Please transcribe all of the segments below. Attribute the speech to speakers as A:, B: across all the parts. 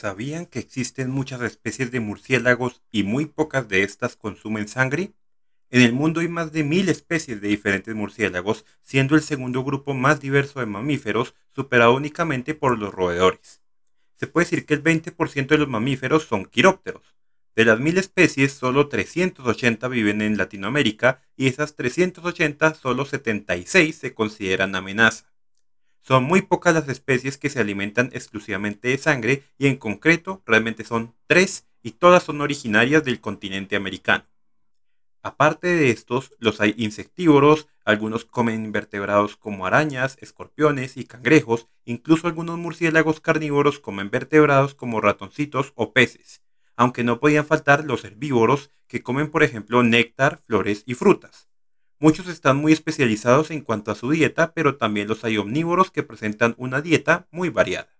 A: ¿Sabían que existen muchas especies de murciélagos y muy pocas de estas consumen sangre? En el mundo hay más de mil especies de diferentes murciélagos, siendo el segundo grupo más diverso de mamíferos, superado únicamente por los roedores. Se puede decir que el 20% de los mamíferos son quirópteros. De las mil especies, solo 380 viven en Latinoamérica y esas 380, solo 76 se consideran amenaza. Son muy pocas las especies que se alimentan exclusivamente de sangre y en concreto realmente son tres y todas son originarias del continente americano. Aparte de estos, los hay insectívoros, algunos comen invertebrados como arañas, escorpiones y cangrejos, incluso algunos murciélagos carnívoros comen vertebrados como ratoncitos o peces, aunque no podían faltar los herbívoros que comen por ejemplo néctar, flores y frutas. Muchos están muy especializados en cuanto a su dieta, pero también los hay omnívoros que presentan una dieta muy variada.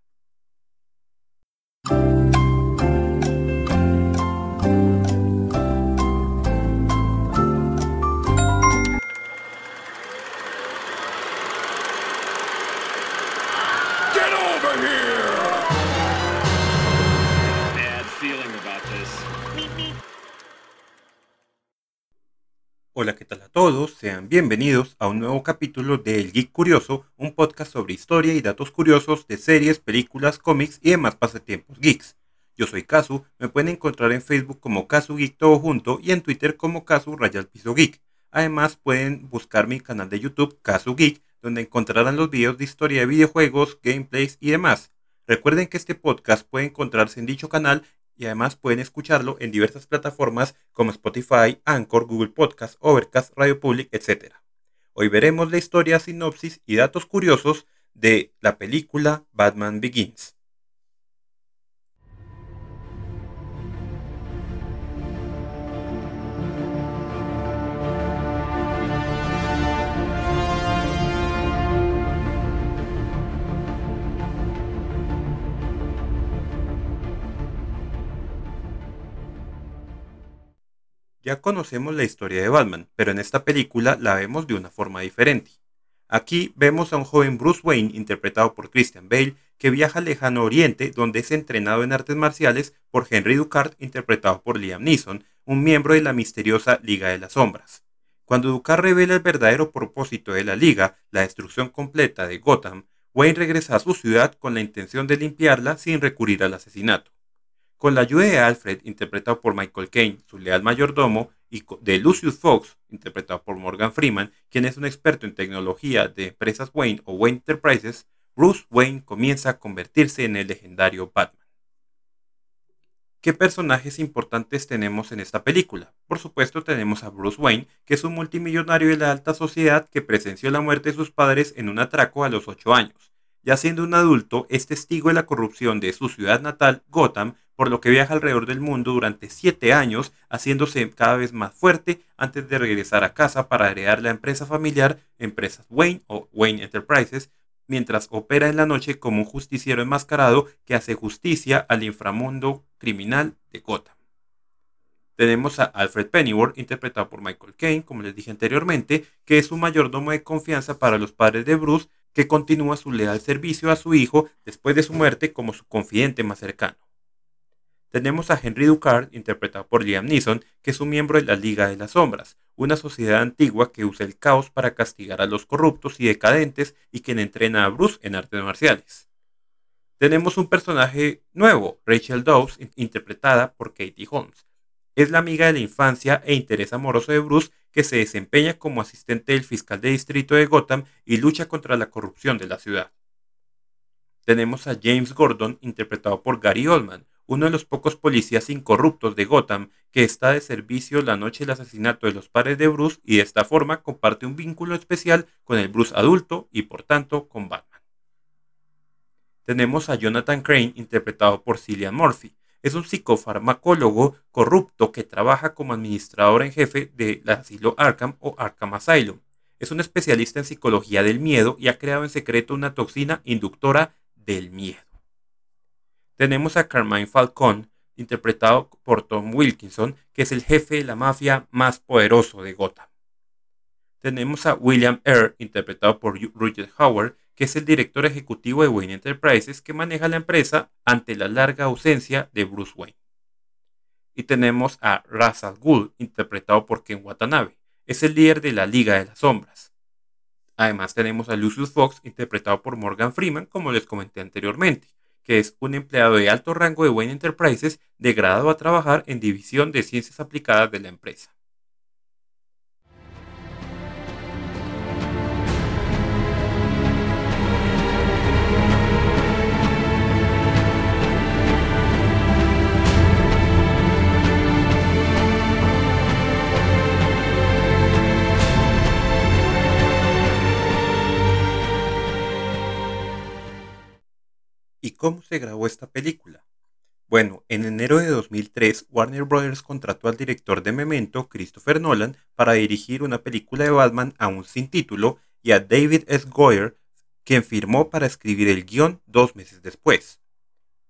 A: Hola, ¿qué tal a todos? Sean bienvenidos a un nuevo capítulo de El Geek Curioso, un podcast sobre historia y datos curiosos de series, películas, cómics y demás pasatiempos geeks. Yo soy Kazu, me pueden encontrar en Facebook como Kazu Geek todo y en Twitter como Kazu Rayal Piso Geek. Además pueden buscar mi canal de YouTube Kazu Geek, donde encontrarán los videos de historia de videojuegos, gameplays y demás. Recuerden que este podcast puede encontrarse en dicho canal y además pueden escucharlo en diversas plataformas como Spotify, Anchor, Google Podcast, Overcast, Radio Public, etc. Hoy veremos la historia, sinopsis y datos curiosos de la película Batman Begins. Ya conocemos la historia de Batman, pero en esta película la vemos de una forma diferente. Aquí vemos a un joven Bruce Wayne, interpretado por Christian Bale, que viaja al lejano oriente, donde es entrenado en artes marciales por Henry Ducard, interpretado por Liam Neeson, un miembro de la misteriosa Liga de las Sombras. Cuando Ducard revela el verdadero propósito de la Liga, la destrucción completa de Gotham, Wayne regresa a su ciudad con la intención de limpiarla sin recurrir al asesinato. Con la ayuda de Alfred, interpretado por Michael Caine, su leal mayordomo, y de Lucius Fox, interpretado por Morgan Freeman, quien es un experto en tecnología de empresas Wayne o Wayne Enterprises, Bruce Wayne comienza a convertirse en el legendario Batman. ¿Qué personajes importantes tenemos en esta película? Por supuesto tenemos a Bruce Wayne, que es un multimillonario de la alta sociedad que presenció la muerte de sus padres en un atraco a los 8 años. Ya siendo un adulto, es testigo de la corrupción de su ciudad natal, Gotham, por lo que viaja alrededor del mundo durante siete años, haciéndose cada vez más fuerte antes de regresar a casa para heredar la empresa familiar, Empresas Wayne o Wayne Enterprises, mientras opera en la noche como un justiciero enmascarado que hace justicia al inframundo criminal de Gotham. Tenemos a Alfred Pennyworth, interpretado por Michael Caine, como les dije anteriormente, que es un mayordomo de confianza para los padres de Bruce, que continúa su leal servicio a su hijo después de su muerte como su confidente más cercano. Tenemos a Henry Ducard, interpretado por Liam Neeson, que es un miembro de la Liga de las Sombras, una sociedad antigua que usa el caos para castigar a los corruptos y decadentes y quien entrena a Bruce en artes marciales. Tenemos un personaje nuevo, Rachel Dawes, interpretada por Katie Holmes. Es la amiga de la infancia e interés amoroso de Bruce que se desempeña como asistente del fiscal de distrito de Gotham y lucha contra la corrupción de la ciudad. Tenemos a James Gordon, interpretado por Gary Oldman, uno de los pocos policías incorruptos de Gotham que está de servicio la noche del asesinato de los padres de Bruce y de esta forma comparte un vínculo especial con el Bruce adulto y por tanto con Batman. Tenemos a Jonathan Crane interpretado por Cillian Murphy. Es un psicofarmacólogo corrupto que trabaja como administrador en jefe del asilo Arkham o Arkham Asylum. Es un especialista en psicología del miedo y ha creado en secreto una toxina inductora del miedo. Tenemos a Carmine Falcón, interpretado por Tom Wilkinson, que es el jefe de la mafia más poderoso de Gotham. Tenemos a William Eyre, interpretado por Roger Howard, que es el director ejecutivo de Wayne Enterprises que maneja la empresa ante la larga ausencia de Bruce Wayne. Y tenemos a Ra's al Ghul, interpretado por Ken Watanabe, es el líder de la Liga de las Sombras. Además tenemos a Lucius Fox, interpretado por Morgan Freeman, como les comenté anteriormente, que es un empleado de alto rango de Wayne Enterprises, degradado a trabajar en División de Ciencias Aplicadas de la empresa. ¿Y cómo se grabó esta película? Bueno, en enero de 2003, Warner Bros. contrató al director de Memento, Christopher Nolan, para dirigir una película de Batman aún sin título, y a David S. Goyer, quien firmó para escribir el guion dos meses después.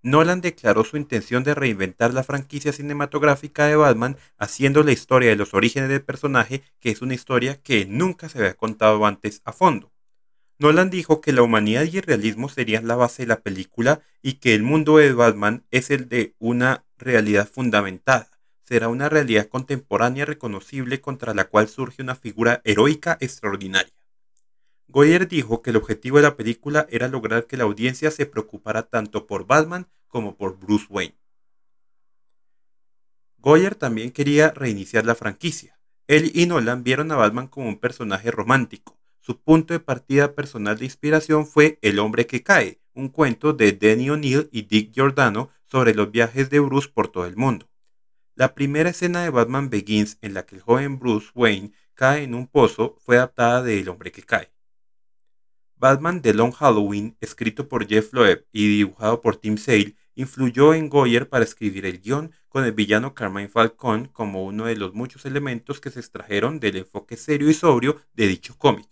A: Nolan declaró su intención de reinventar la franquicia cinematográfica de Batman haciendo la historia de los orígenes del personaje, que es una historia que nunca se había contado antes a fondo. Nolan dijo que la humanidad y el realismo serían la base de la película y que el mundo de Batman es el de una realidad fundamentada. Será una realidad contemporánea reconocible contra la cual surge una figura heroica extraordinaria. Goyer dijo que el objetivo de la película era lograr que la audiencia se preocupara tanto por Batman como por Bruce Wayne. Goyer también quería reiniciar la franquicia. Él y Nolan vieron a Batman como un personaje romántico, su punto de partida personal de inspiración fue El hombre que cae, un cuento de Danny O'Neill y Dick Giordano sobre los viajes de Bruce por todo el mundo. La primera escena de Batman Begins en la que el joven Bruce Wayne cae en un pozo fue adaptada de El hombre que cae. Batman The Long Halloween, escrito por Jeff Loeb y dibujado por Tim Sale, influyó en Goyer para escribir el guion con el villano Carmine Falcón como uno de los muchos elementos que se extrajeron del enfoque serio y sobrio de dicho cómic.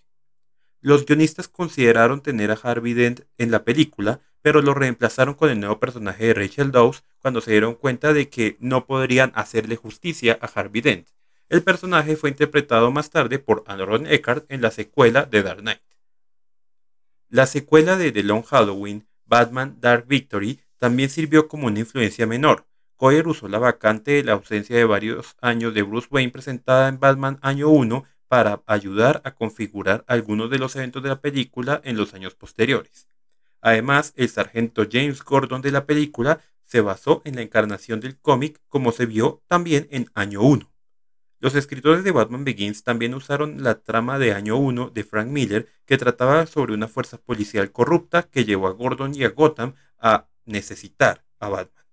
A: Los guionistas consideraron tener a Harvey Dent en la película, pero lo reemplazaron con el nuevo personaje de Rachel Dawes cuando se dieron cuenta de que no podrían hacerle justicia a Harvey Dent. El personaje fue interpretado más tarde por Aaron Eckhart en la secuela de Dark Knight. La secuela de The Long Halloween, Batman Dark Victory, también sirvió como una influencia menor. Coyer usó la vacante de la ausencia de varios años de Bruce Wayne presentada en Batman Año 1 para ayudar a configurar algunos de los eventos de la película en los años posteriores. Además, el sargento James Gordon de la película se basó en la encarnación del cómic como se vio también en Año 1. Los escritores de Batman Begins también usaron la trama de Año 1 de Frank Miller que trataba sobre una fuerza policial corrupta que llevó a Gordon y a Gotham a necesitar a Batman.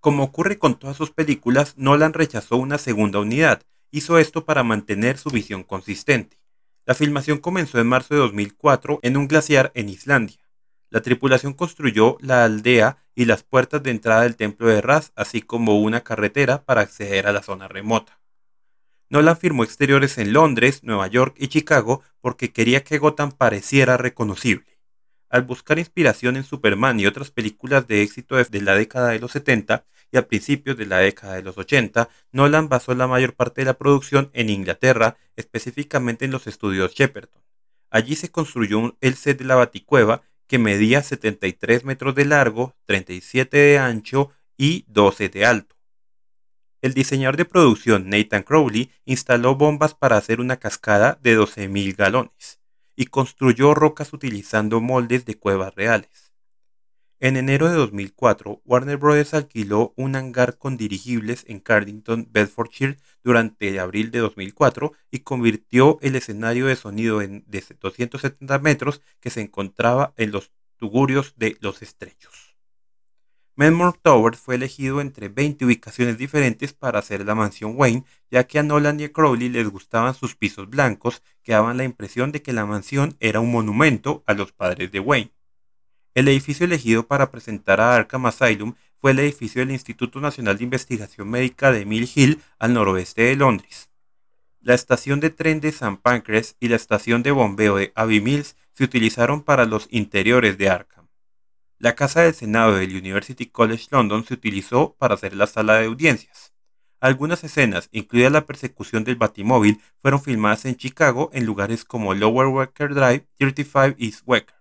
A: Como ocurre con todas sus películas, Nolan rechazó una segunda unidad, hizo esto para mantener su visión consistente. La filmación comenzó en marzo de 2004 en un glaciar en Islandia. La tripulación construyó la aldea y las puertas de entrada del templo de Ras, así como una carretera para acceder a la zona remota. Nolan firmó exteriores en Londres, Nueva York y Chicago porque quería que Gotham pareciera reconocible. Al buscar inspiración en Superman y otras películas de éxito de la década de los 70 y a principios de la década de los 80, Nolan basó la mayor parte de la producción en Inglaterra, específicamente en los estudios Shepperton. Allí se construyó el set de la Baticueva que medía 73 metros de largo, 37 de ancho y 12 de alto. El diseñador de producción Nathan Crowley instaló bombas para hacer una cascada de 12.000 galones y construyó rocas utilizando moldes de cuevas reales. En enero de 2004, Warner Bros. alquiló un hangar con dirigibles en Cardington, Bedfordshire durante abril de 2004 y convirtió el escenario de sonido en, de 270 metros que se encontraba en los tugurios de Los Estrechos. Menmore Tower fue elegido entre 20 ubicaciones diferentes para hacer la mansión Wayne, ya que a Nolan y a Crowley les gustaban sus pisos blancos que daban la impresión de que la mansión era un monumento a los padres de Wayne. El edificio elegido para presentar a Arkham Asylum fue el edificio del Instituto Nacional de Investigación Médica de Mill Hill al noroeste de Londres. La estación de tren de St. Pancras y la estación de bombeo de Abbey Mills se utilizaron para los interiores de Arkham. La Casa del Senado del University College London se utilizó para hacer la sala de audiencias. Algunas escenas, incluida la persecución del Batimóvil, fueron filmadas en Chicago en lugares como Lower Wecker Drive, 35 East Wecker.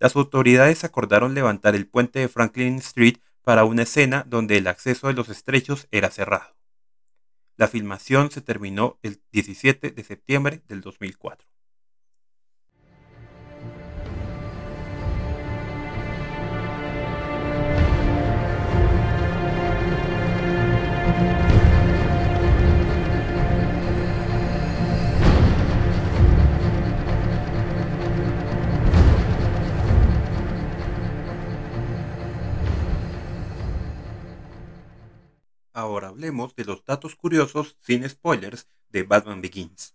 A: Las autoridades acordaron levantar el puente de Franklin Street para una escena donde el acceso de los estrechos era cerrado. La filmación se terminó el 17 de septiembre del 2004. Ahora hablemos de los datos curiosos sin spoilers de Batman Begins.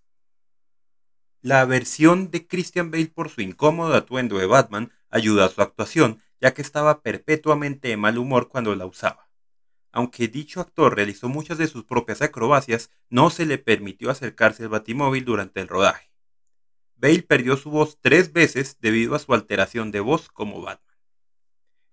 A: La versión de Christian Bale por su incómodo atuendo de Batman ayuda a su actuación, ya que estaba perpetuamente de mal humor cuando la usaba. Aunque dicho actor realizó muchas de sus propias acrobacias, no se le permitió acercarse al batimóvil durante el rodaje. Bale perdió su voz tres veces debido a su alteración de voz como Batman.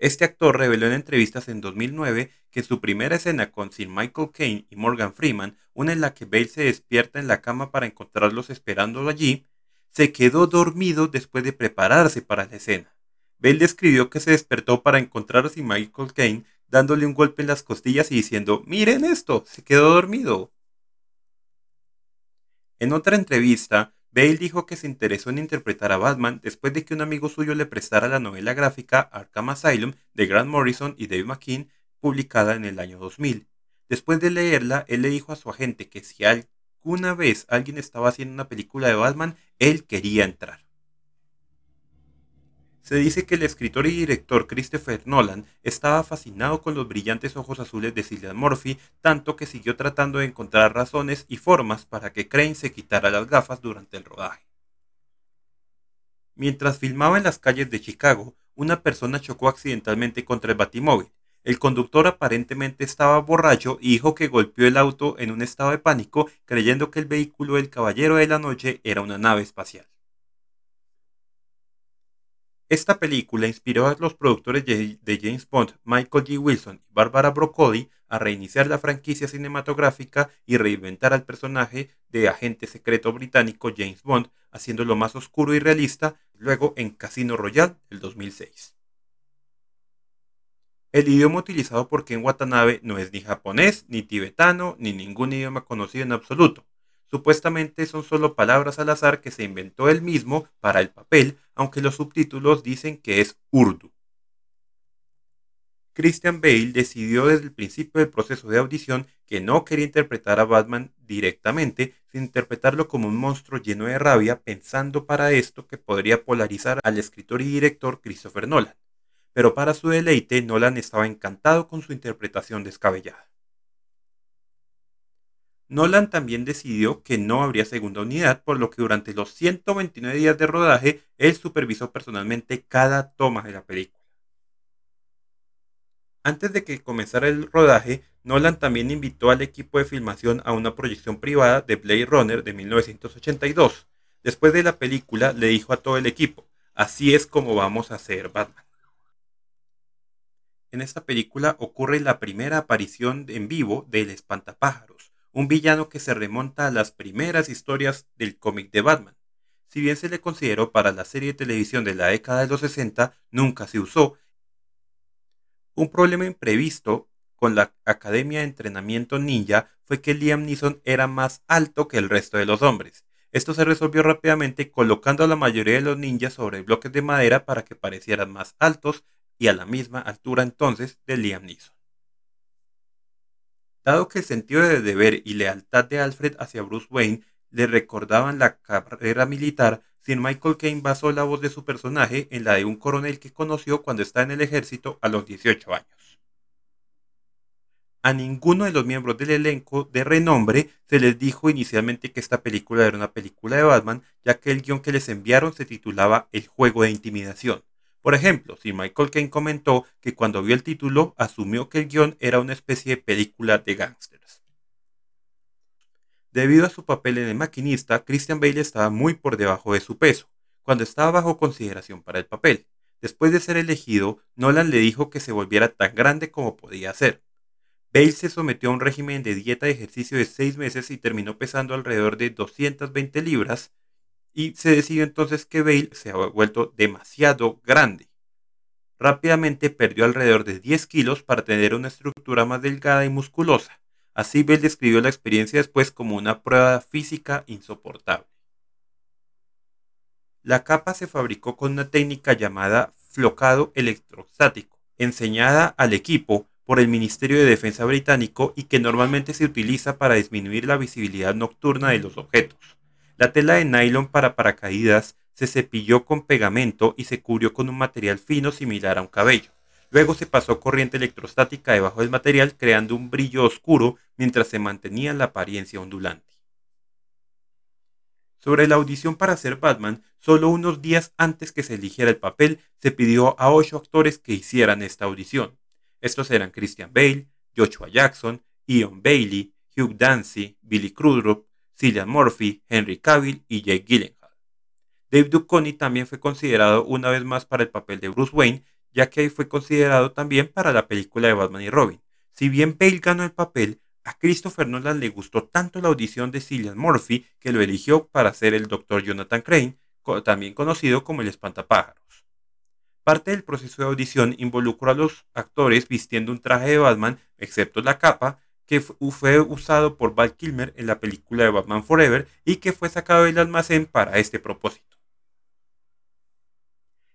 A: Este actor reveló en entrevistas en 2009 que su primera escena con Sir Michael Caine y Morgan Freeman, una en la que Bale se despierta en la cama para encontrarlos esperándolo allí, se quedó dormido después de prepararse para la escena. Bale describió que se despertó para encontrar a Sir Michael Caine dándole un golpe en las costillas y diciendo, miren esto, se quedó dormido. En otra entrevista, Bale dijo que se interesó en interpretar a Batman después de que un amigo suyo le prestara la novela gráfica Arkham Asylum de Grant Morrison y Dave McKean, publicada en el año 2000. Después de leerla, él le dijo a su agente que si alguna vez alguien estaba haciendo una película de Batman, él quería entrar. Se dice que el escritor y director Christopher Nolan estaba fascinado con los brillantes ojos azules de Cillian Murphy, tanto que siguió tratando de encontrar razones y formas para que Crane se quitara las gafas durante el rodaje. Mientras filmaba en las calles de Chicago, una persona chocó accidentalmente contra el batimóvil. El conductor aparentemente estaba borracho y dijo que golpeó el auto en un estado de pánico, creyendo que el vehículo del Caballero de la Noche era una nave espacial. Esta película inspiró a los productores de James Bond, Michael G. Wilson y Barbara Broccoli, a reiniciar la franquicia cinematográfica y reinventar al personaje de agente secreto británico James Bond, haciéndolo más oscuro y realista, luego en Casino Royale del 2006. El idioma utilizado por Ken Watanabe no es ni japonés, ni tibetano, ni ningún idioma conocido en absoluto. Supuestamente son solo palabras al azar que se inventó él mismo para el papel, aunque los subtítulos dicen que es urdu. Christian Bale decidió desde el principio del proceso de audición que no quería interpretar a Batman directamente, sino interpretarlo como un monstruo lleno de rabia, pensando para esto que podría polarizar al escritor y director Christopher Nolan. Pero para su deleite, Nolan estaba encantado con su interpretación descabellada. Nolan también decidió que no habría segunda unidad, por lo que durante los 129 días de rodaje, él supervisó personalmente cada toma de la película. Antes de que comenzara el rodaje, Nolan también invitó al equipo de filmación a una proyección privada de Blade Runner de 1982. Después de la película, le dijo a todo el equipo, así es como vamos a hacer Batman. En esta película ocurre la primera aparición en vivo del espantapájaros, un villano que se remonta a las primeras historias del cómic de Batman. Si bien se le consideró para la serie de televisión de la década de los 60, nunca se usó. Un problema imprevisto con la Academia de Entrenamiento Ninja fue que Liam Neeson era más alto que el resto de los hombres. Esto se resolvió rápidamente colocando a la mayoría de los ninjas sobre bloques de madera para que parecieran más altos y a la misma altura entonces de Liam Neeson. Dado que el sentido de deber y lealtad de Alfred hacia Bruce Wayne le recordaban la carrera militar, Sir Michael Caine basó la voz de su personaje en la de un coronel que conoció cuando estaba en el ejército a los 18 años. A ninguno de los miembros del elenco de renombre se les dijo inicialmente que esta película era una película de Batman, ya que el guion que les enviaron se titulaba El juego de intimidación. Por ejemplo, si Michael Caine comentó que cuando vio el título asumió que el guion era una especie de película de gángsters. Debido a su papel en El maquinista, Christian Bale estaba muy por debajo de su peso, cuando estaba bajo consideración para el papel. Después de ser elegido, Nolan le dijo que se volviera tan grande como podía ser. Bale se sometió a un régimen de dieta y ejercicio de seis meses y terminó pesando alrededor de 220 libras y se decidió entonces que Bale se había vuelto demasiado grande. Rápidamente perdió alrededor de 10 kilos para tener una estructura más delgada y musculosa. Así Bale describió la experiencia después como una prueba física insoportable. La capa se fabricó con una técnica llamada flocado electrostático, enseñada al equipo por el Ministerio de Defensa británico y que normalmente se utiliza para disminuir la visibilidad nocturna de los objetos. La tela de nylon para paracaídas se cepilló con pegamento y se cubrió con un material fino similar a un cabello. Luego se pasó corriente electrostática debajo del material creando un brillo oscuro mientras se mantenía la apariencia ondulante. Sobre la audición para ser Batman, solo unos días antes que se eligiera el papel, se pidió a ocho actores que hicieran esta audición. Estos eran Christian Bale, Joshua Jackson, Ian Bailey, Hugh Dancy, Billy Crudup, Cillian Murphy, Henry Cavill y Jake Gyllenhaal. Dave Duchovny también fue considerado una vez más para el papel de Bruce Wayne, ya que fue considerado también para la película de Batman y Robin. Si bien Bale ganó el papel, a Christopher Nolan le gustó tanto la audición de Cillian Murphy que lo eligió para ser el Dr. Jonathan Crane, también conocido como el espantapájaros. Parte del proceso de audición involucró a los actores vistiendo un traje de Batman, excepto la capa, que fue usado por Val Kilmer en la película de Batman Forever y que fue sacado del almacén para este propósito.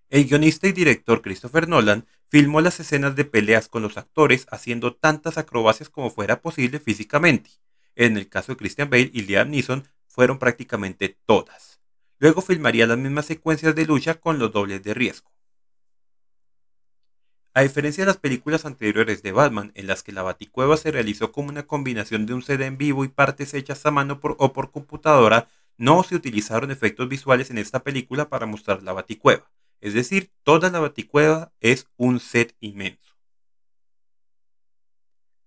A: El guionista y director Christopher Nolan filmó las escenas de peleas con los actores haciendo tantas acrobacias como fuera posible físicamente. En el caso de Christian Bale y Liam Neeson fueron prácticamente todas. Luego filmaría las mismas secuencias de lucha con los dobles de riesgo. A diferencia de las películas anteriores de Batman, en las que la Baticueva se realizó como una combinación de un CD en vivo y partes hechas a mano o por computadora, no se utilizaron efectos visuales en esta película para mostrar la Baticueva. Es decir, toda la Baticueva es un set inmenso.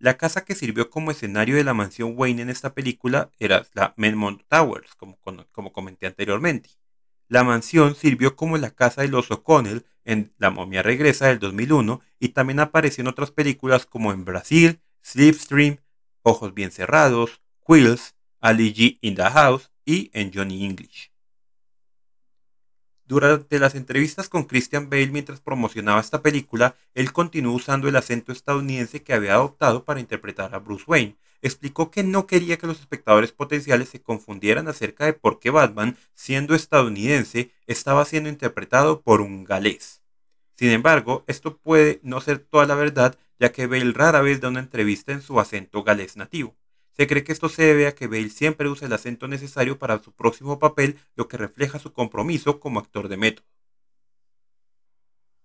A: La casa que sirvió como escenario de la mansión Wayne en esta película era la Menmont Towers, como, como comenté anteriormente. La mansión sirvió como la casa de los O'Connell en La momia regresa del 2001 y también apareció en otras películas como en Brasil, Slipstream, Ojos bien cerrados, Quills, Ali G in the House y en Johnny English. Durante las entrevistas con Christian Bale mientras promocionaba esta película, él continuó usando el acento estadounidense que había adoptado para interpretar a Bruce Wayne, explicó que no quería que los espectadores potenciales se confundieran acerca de por qué Batman, siendo estadounidense, estaba siendo interpretado por un galés. Sin embargo, esto puede no ser toda la verdad, ya que Bale rara vez da una entrevista en su acento galés nativo. Se cree que esto se debe a que Bale siempre usa el acento necesario para su próximo papel, lo que refleja su compromiso como actor de método.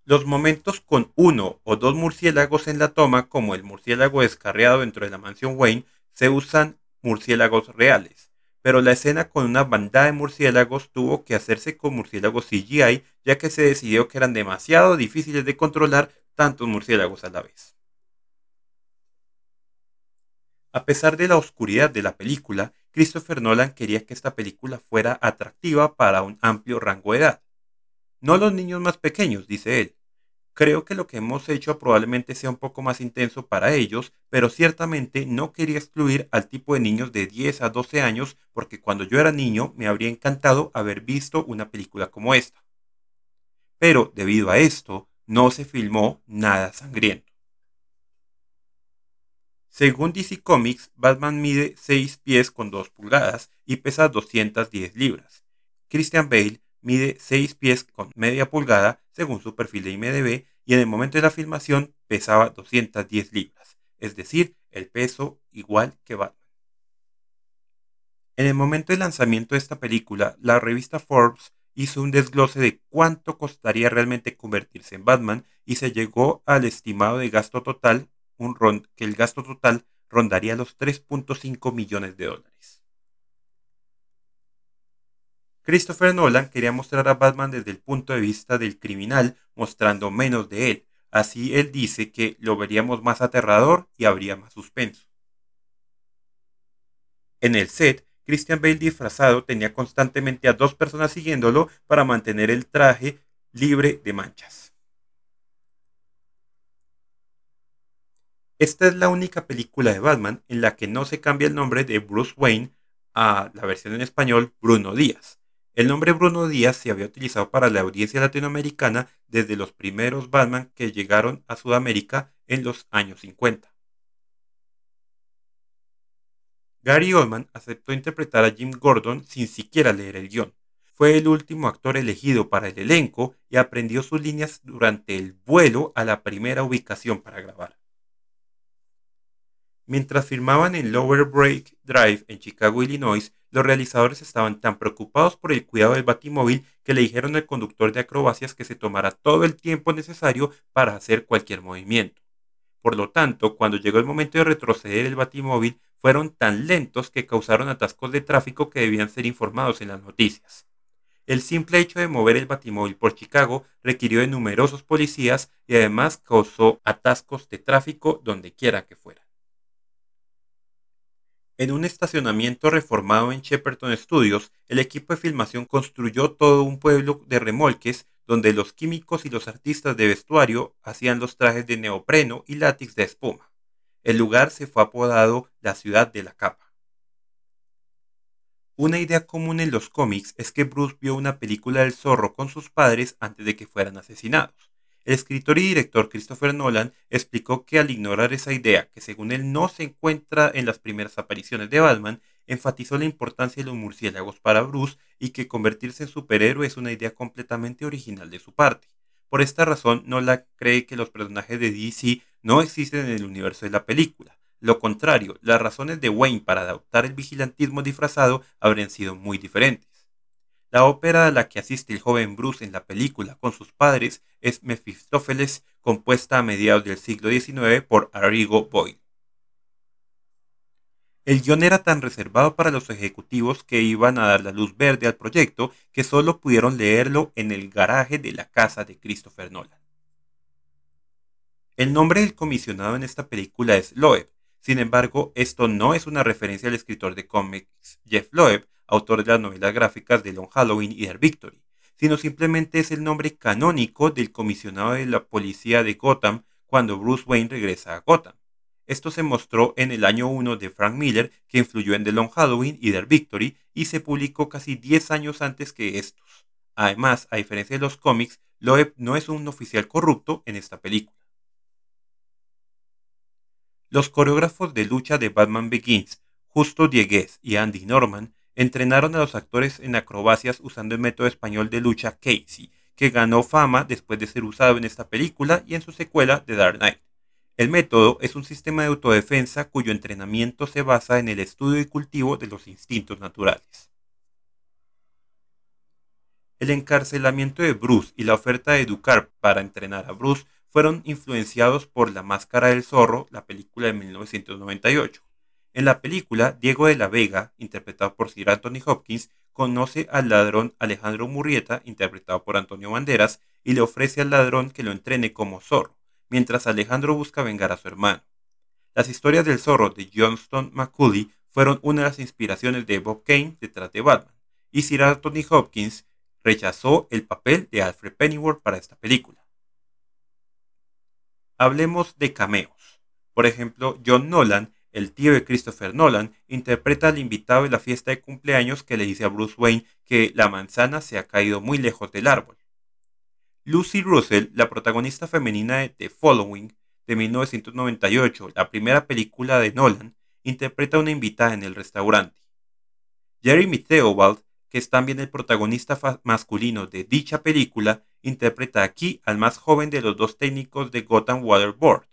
A: Los momentos con uno o dos murciélagos en la toma, como el murciélago descarriado dentro de la mansión Wayne, se usan murciélagos reales, pero la escena con una bandada de murciélagos tuvo que hacerse con murciélagos CGI, ya que se decidió que eran demasiado difíciles de controlar tantos murciélagos a la vez. A pesar de la oscuridad de la película, Christopher Nolan quería que esta película fuera atractiva para un amplio rango de edad. No los niños más pequeños, dice él. Creo que lo que hemos hecho probablemente sea un poco más intenso para ellos, pero ciertamente no quería excluir al tipo de niños de 10 a 12 años porque cuando yo era niño me habría encantado haber visto una película como esta. Pero debido a esto, no se filmó nada sangriento. Según DC Comics, Batman mide 6 pies con 2 pulgadas y pesa 210 libras. Christian Bale mide 6 pies con media pulgada según su perfil de IMDB y en el momento de la filmación pesaba 210 libras, es decir, el peso igual que Batman. En el momento del lanzamiento de esta película, la revista Forbes hizo un desglose de cuánto costaría realmente convertirse en Batman y se llegó al estimado de gasto total, un que el gasto total rondaría los 3.5 millones de dólares. Christopher Nolan quería mostrar a Batman desde el punto de vista del criminal, mostrando menos de él. Así él dice que lo veríamos más aterrador y habría más suspenso. En el set, Christian Bale disfrazado tenía constantemente a dos personas siguiéndolo para mantener el traje libre de manchas. Esta es la única película de Batman en la que no se cambia el nombre de Bruce Wayne a la versión en español Bruno Díaz. El nombre Bruno Díaz se había utilizado para la audiencia latinoamericana desde los primeros Batman que llegaron a Sudamérica en los años 50. Gary Oldman aceptó interpretar a Jim Gordon sin siquiera leer el guion. Fue el último actor elegido para el elenco y aprendió sus líneas durante el vuelo a la primera ubicación para grabar. Mientras firmaban en Lower Break Drive en Chicago, Illinois, los realizadores estaban tan preocupados por el cuidado del batimóvil que le dijeron al conductor de acrobacias que se tomara todo el tiempo necesario para hacer cualquier movimiento. Por lo tanto, cuando llegó el momento de retroceder el batimóvil, fueron tan lentos que causaron atascos de tráfico que debían ser informados en las noticias. El simple hecho de mover el batimóvil por Chicago requirió de numerosos policías y además causó atascos de tráfico donde quiera que fuera. En un estacionamiento reformado en Shepperton Studios, el equipo de filmación construyó todo un pueblo de remolques donde los químicos y los artistas de vestuario hacían los trajes de neopreno y látex de espuma. El lugar se fue apodado la ciudad de la capa. Una idea común en los cómics es que Bruce vio una película del zorro con sus padres antes de que fueran asesinados. El escritor y director Christopher Nolan explicó que al ignorar esa idea, que según él no se encuentra en las primeras apariciones de Batman, enfatizó la importancia de los murciélagos para Bruce y que convertirse en superhéroe es una idea completamente original de su parte. Por esta razón, Nolan cree que los personajes de DC no existen en el universo de la película. Lo contrario, las razones de Wayne para adoptar el vigilantismo disfrazado habrían sido muy diferentes. La ópera a la que asiste el joven Bruce en la película con sus padres es Mefistófeles, compuesta a mediados del siglo XIX por Arrigo Boyle. El guion era tan reservado para los ejecutivos que iban a dar la luz verde al proyecto que solo pudieron leerlo en el garaje de la casa de Christopher Nolan. El nombre del comisionado en esta película es Loeb. Sin embargo, esto no es una referencia al escritor de cómics Jeff Loeb, autor de las novelas gráficas de Long Halloween y The Victory, sino simplemente es el nombre canónico del comisionado de la policía de Gotham cuando Bruce Wayne regresa a Gotham. Esto se mostró en el año 1 de Frank Miller, que influyó en The Long Halloween y The Victory, y se publicó casi 10 años antes que estos. Además, a diferencia de los cómics, Loeb no es un oficial corrupto en esta película. Los coreógrafos de lucha de Batman Begins, Justo Diegues y Andy Norman, Entrenaron a los actores en acrobacias usando el método español de lucha Casey, que ganó fama después de ser usado en esta película y en su secuela The Dark Knight. El método es un sistema de autodefensa cuyo entrenamiento se basa en el estudio y cultivo de los instintos naturales. El encarcelamiento de Bruce y la oferta de educar para entrenar a Bruce fueron influenciados por La Máscara del Zorro, la película de 1998. En la película, Diego de la Vega, interpretado por Sir Anthony Hopkins, conoce al ladrón Alejandro Murrieta, interpretado por Antonio Banderas, y le ofrece al ladrón que lo entrene como zorro, mientras Alejandro busca vengar a su hermano. Las historias del zorro de Johnston McCulley fueron una de las inspiraciones de Bob Kane detrás de Batman, y Sir Anthony Hopkins rechazó el papel de Alfred Pennyworth para esta película. Hablemos de cameos. Por ejemplo, John Nolan el tío de Christopher Nolan, interpreta al invitado de la fiesta de cumpleaños que le dice a Bruce Wayne que la manzana se ha caído muy lejos del árbol. Lucy Russell, la protagonista femenina de The Following de 1998, la primera película de Nolan, interpreta a una invitada en el restaurante. Jeremy Theobald, que es también el protagonista masculino de dicha película, interpreta aquí al más joven de los dos técnicos de Gotham Water Board.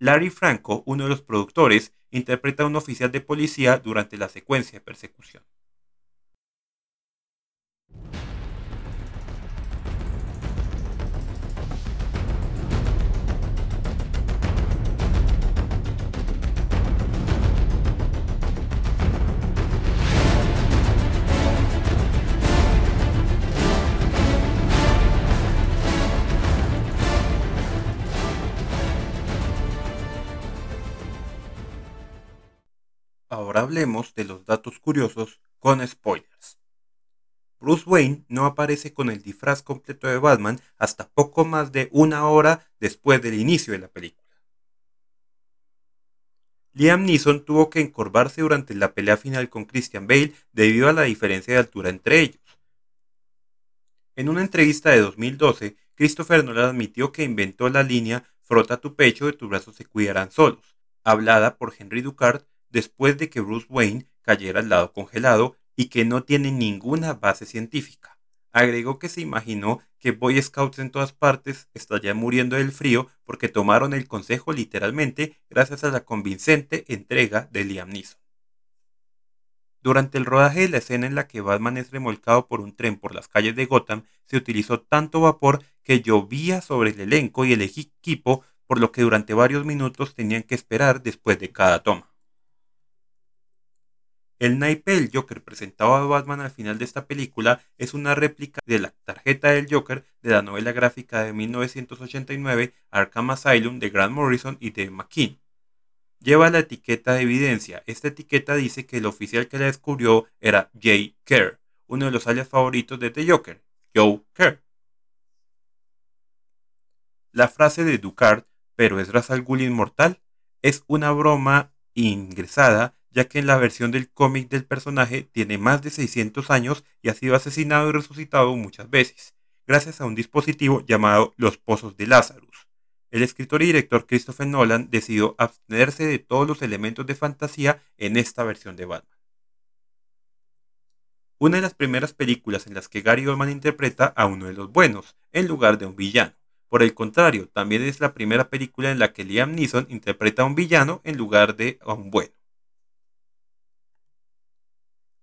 A: Larry Franco, uno de los productores, interpreta a un oficial de policía durante la secuencia de persecución. Ahora hablemos de los datos curiosos con spoilers. Bruce Wayne no aparece con el disfraz completo de Batman hasta poco más de una hora después del inicio de la película. Liam Neeson tuvo que encorvarse durante la pelea final con Christian Bale debido a la diferencia de altura entre ellos. En una entrevista de 2012, Christopher Nolan admitió que inventó la línea Frota tu pecho y tus brazos se cuidarán solos, hablada por Henry Ducard después de que Bruce Wayne cayera al lado congelado y que no tiene ninguna base científica. Agregó que se imaginó que Boy Scouts en todas partes estarían muriendo del frío porque tomaron el consejo literalmente gracias a la convincente entrega de Liam Neeson. Durante el rodaje de la escena en la que Batman es remolcado por un tren por las calles de Gotham, se utilizó tanto vapor que llovía sobre el elenco y el equipo, por lo que durante varios minutos tenían que esperar después de cada toma. El naipe del Joker presentado a Batman al final de esta película es una réplica de la tarjeta del Joker de la novela gráfica de 1989 Arkham Asylum de Grant Morrison y de McKean. Lleva la etiqueta de evidencia. Esta etiqueta dice que el oficial que la descubrió era Jay Kerr, uno de los alias favoritos de The Joker, Joe Kerr. La frase de Ducard, pero es Ra's al Ghul inmortal, es una broma ingresada ya que en la versión del cómic del personaje tiene más de 600 años y ha sido asesinado y resucitado muchas veces, gracias a un dispositivo llamado los Pozos de Lazarus. El escritor y director Christopher Nolan decidió abstenerse de todos los elementos de fantasía en esta versión de Batman. Una de las primeras películas en las que Gary Oldman interpreta a uno de los buenos, en lugar de un villano. Por el contrario, también es la primera película en la que Liam Neeson interpreta a un villano en lugar de a un bueno.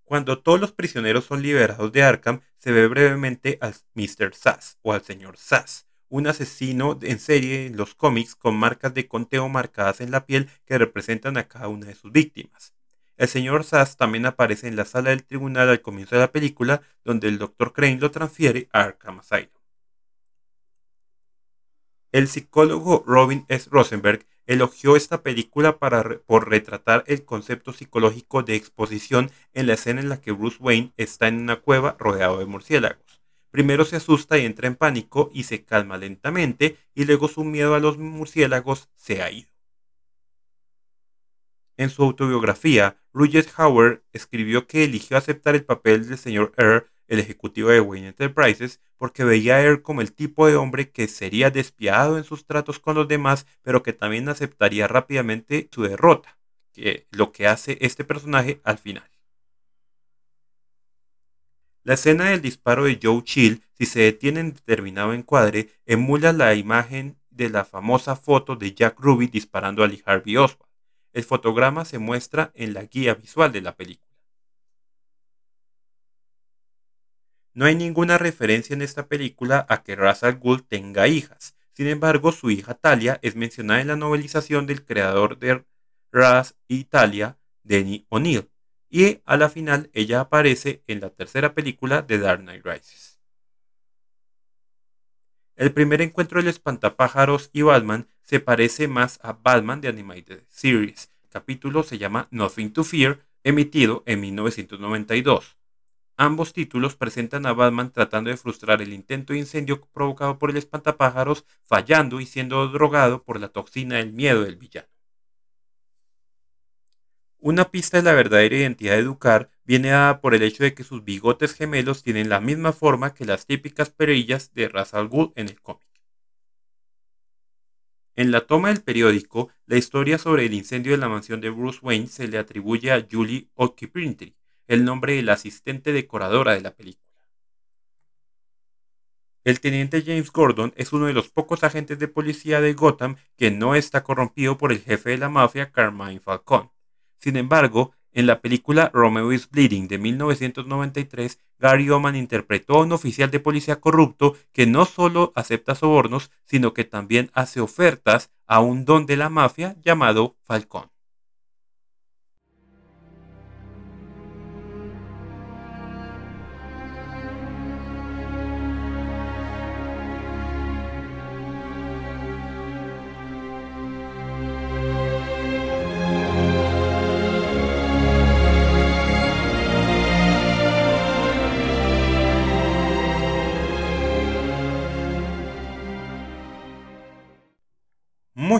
A: Cuando todos los prisioneros son liberados de Arkham, se ve brevemente al Mr. Sass o al señor Sass, un asesino en serie en los cómics con marcas de conteo marcadas en la piel que representan a cada una de sus víctimas. El señor Sass también aparece en la sala del tribunal al comienzo de la película, donde el Dr. Crane lo transfiere a Arkham Asylum. El psicólogo Robin S. Rosenberg elogió esta película por retratar el concepto psicológico de exposición en la escena en la que Bruce Wayne está en una cueva rodeado de murciélagos. Primero se asusta y entra en pánico y se calma lentamente y luego su miedo a los murciélagos se ha ido. En su autobiografía, Rutger Hauer escribió que eligió aceptar el papel del señor Earl, el ejecutivo de Wayne Enterprises, porque veía a Earl como el tipo de hombre que sería despiadado en sus tratos con los demás, pero que también aceptaría rápidamente su derrota, que lo que hace este personaje al final. La escena del disparo de Joe Chill, si se detiene en determinado encuadre, emula la imagen de la famosa foto de Jack Ruby disparando a Lee Harvey Oswald. El fotograma se muestra en la guía visual de la película. No hay ninguna referencia en esta película a que Ra's al Ghul tenga hijas. Sin embargo, su hija Talia es mencionada en la novelización del creador de Ra's y Talia, Denny O'Neill y a la final ella aparece en la tercera película de Dark Knight Rises. El primer encuentro del espantapájaros y Batman se parece más a Batman de Animated Series. Capítulo se llama Nothing to Fear, emitido en 1992. Ambos títulos presentan a Batman tratando de frustrar el intento de incendio provocado por el espantapájaros, fallando y siendo drogado por la toxina del miedo del villano. Una pista de la verdadera identidad de Ducar viene dada por el hecho de que sus bigotes gemelos tienen la misma forma que las típicas perillas de Ra's al en el cómic. En la toma del periódico, la historia sobre el incendio de la mansión de Bruce Wayne se le atribuye a Julie O'Keefe, el nombre de la asistente decoradora de la película. El teniente James Gordon es uno de los pocos agentes de policía de Gotham que no está corrompido por el jefe de la mafia, Carmine Falcone. Sin embargo, en la película Romeo is Bleeding de 1993, Gary Oman interpretó a un oficial de policía corrupto que no solo acepta sobornos, sino que también hace ofertas a un don de la mafia llamado Falcón.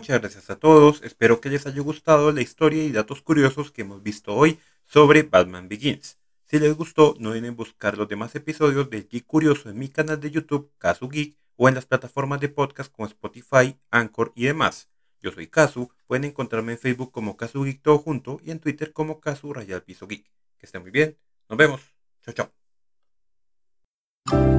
A: Muchas gracias a todos, espero que les haya gustado la historia y datos curiosos que hemos visto hoy sobre Batman Begins. Si les gustó, no olviden buscar los demás episodios del Geek Curioso en mi canal de YouTube, Kazu Geek, o en las plataformas de podcast como Spotify, Anchor y demás. Yo soy Kazu, pueden encontrarme en Facebook como Kazu Geek todo junto y en Twitter como Kazu Rayal Piso Geek. Que estén muy bien, nos vemos, chao chao.